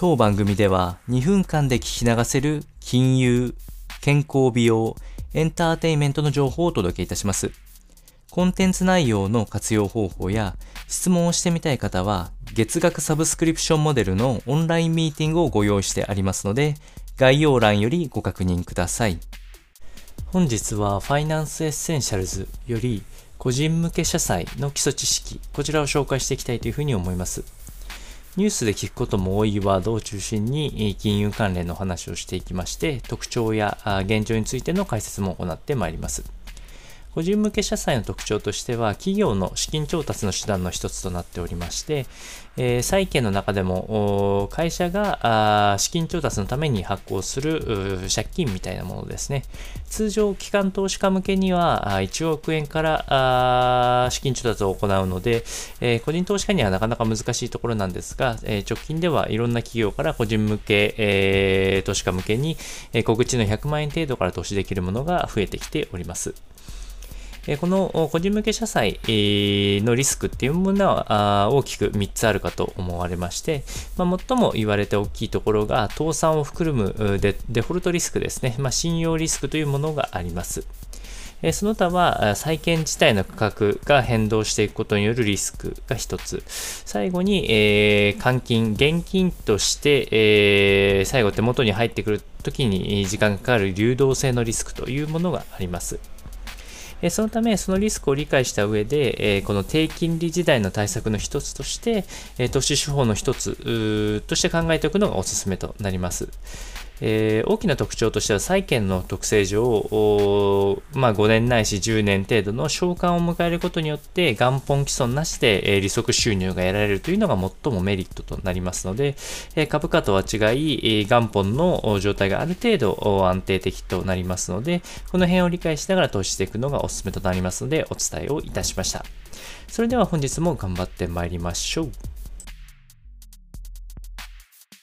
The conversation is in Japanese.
当番組では2分間で聞き流せる金融、健康美容、エンターテインメントの情報をお届けいたします。コンテンツ内容の活用方法や質問をしてみたい方は月額サブスクリプションモデルのオンラインミーティングをご用意してありますので概要欄よりご確認ください。本日は Finance Essentials より個人向け社債の基礎知識、こちらを紹介していきたいというふうに思います。ニュースで聞くことも多いワードを中心に金融関連の話をしていきまして、特徴や現状についての解説も行ってまいります。個人向け社債の特徴としては、企業の資金調達の手段の一つとなっておりまして、えー、債券の中でも、会社が資金調達のために発行する借金みたいなものですね。通常、機関投資家向けには1億円から資金調達を行うので、えー、個人投資家にはなかなか難しいところなんですが、えー、直近ではいろんな企業から個人向け、え投資家向けに、え小口の100万円程度から投資できるものが増えてきております。この個人向け社債のリスクっていうものは大きく3つあるかと思われまして、まあ、最も言われて大きいところが倒産を含むデフォルトリスクですね、まあ、信用リスクというものがあります。その他は債券自体の価格が変動していくことによるリスクが一つ。最後に、えー、換金、現金として、えー、最後手元に入ってくるときに時間がかかる流動性のリスクというものがあります。そのため、そのリスクを理解した上で、この低金利時代の対策の一つとして、投資手法の一つとして考えておくのがおすすめとなります。えー、大きな特徴としては債券の特性上、まあ、5年ないし10年程度の償還を迎えることによって元本既存なしで、えー、利息収入が得られるというのが最もメリットとなりますので、えー、株価とは違い、元本の状態がある程度安定的となりますので、この辺を理解しながら投資していくのがおすすめとなりますので、お伝えをいたしました。それでは本日も頑張ってまいりましょう。